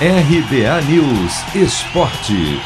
RBA News Esporte.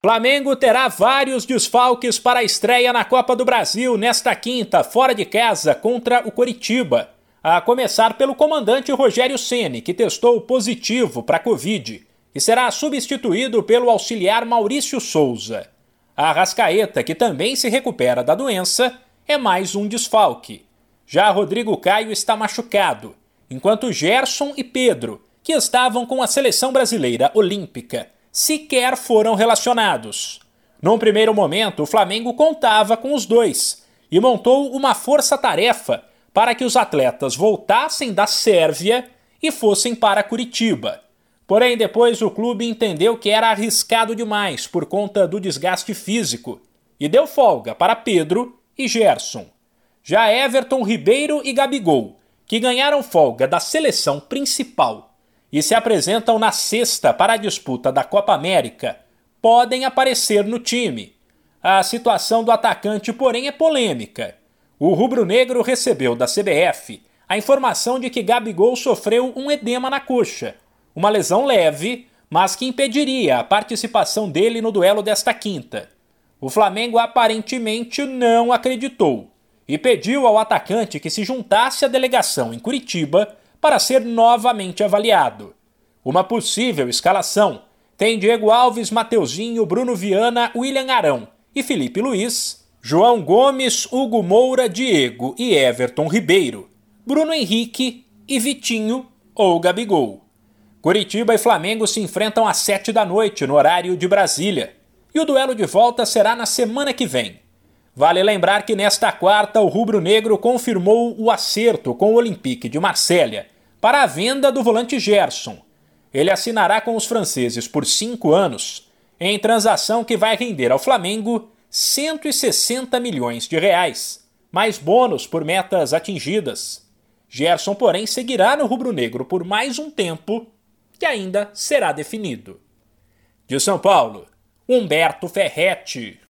Flamengo terá vários desfalques para a estreia na Copa do Brasil nesta quinta, fora de casa, contra o Coritiba. A começar pelo comandante Rogério Ceni, que testou positivo para a Covid e será substituído pelo auxiliar Maurício Souza. A Rascaeta, que também se recupera da doença, é mais um desfalque. Já Rodrigo Caio está machucado enquanto Gerson e Pedro, que estavam com a seleção brasileira olímpica, sequer foram relacionados. Num primeiro momento, o Flamengo contava com os dois e montou uma força-tarefa para que os atletas voltassem da Sérvia e fossem para Curitiba. Porém, depois o clube entendeu que era arriscado demais por conta do desgaste físico e deu folga para Pedro e Gerson. Já Everton Ribeiro e Gabigol que ganharam folga da seleção principal e se apresentam na sexta para a disputa da Copa América, podem aparecer no time. A situação do atacante, porém, é polêmica. O rubro-negro recebeu da CBF a informação de que Gabigol sofreu um edema na coxa, uma lesão leve, mas que impediria a participação dele no duelo desta quinta. O Flamengo aparentemente não acreditou e pediu ao atacante que se juntasse à delegação em Curitiba para ser novamente avaliado. Uma possível escalação tem Diego Alves, Mateuzinho, Bruno Viana, William Arão e Felipe Luiz, João Gomes, Hugo Moura, Diego e Everton Ribeiro, Bruno Henrique e Vitinho ou Gabigol. Curitiba e Flamengo se enfrentam às sete da noite no horário de Brasília. E o duelo de volta será na semana que vem. Vale lembrar que nesta quarta o rubro-negro confirmou o acerto com o Olympique de Marselha para a venda do volante Gerson. Ele assinará com os franceses por cinco anos, em transação que vai render ao Flamengo 160 milhões de reais, mais bônus por metas atingidas. Gerson, porém, seguirá no rubro-negro por mais um tempo que ainda será definido. De São Paulo, Humberto Ferretti.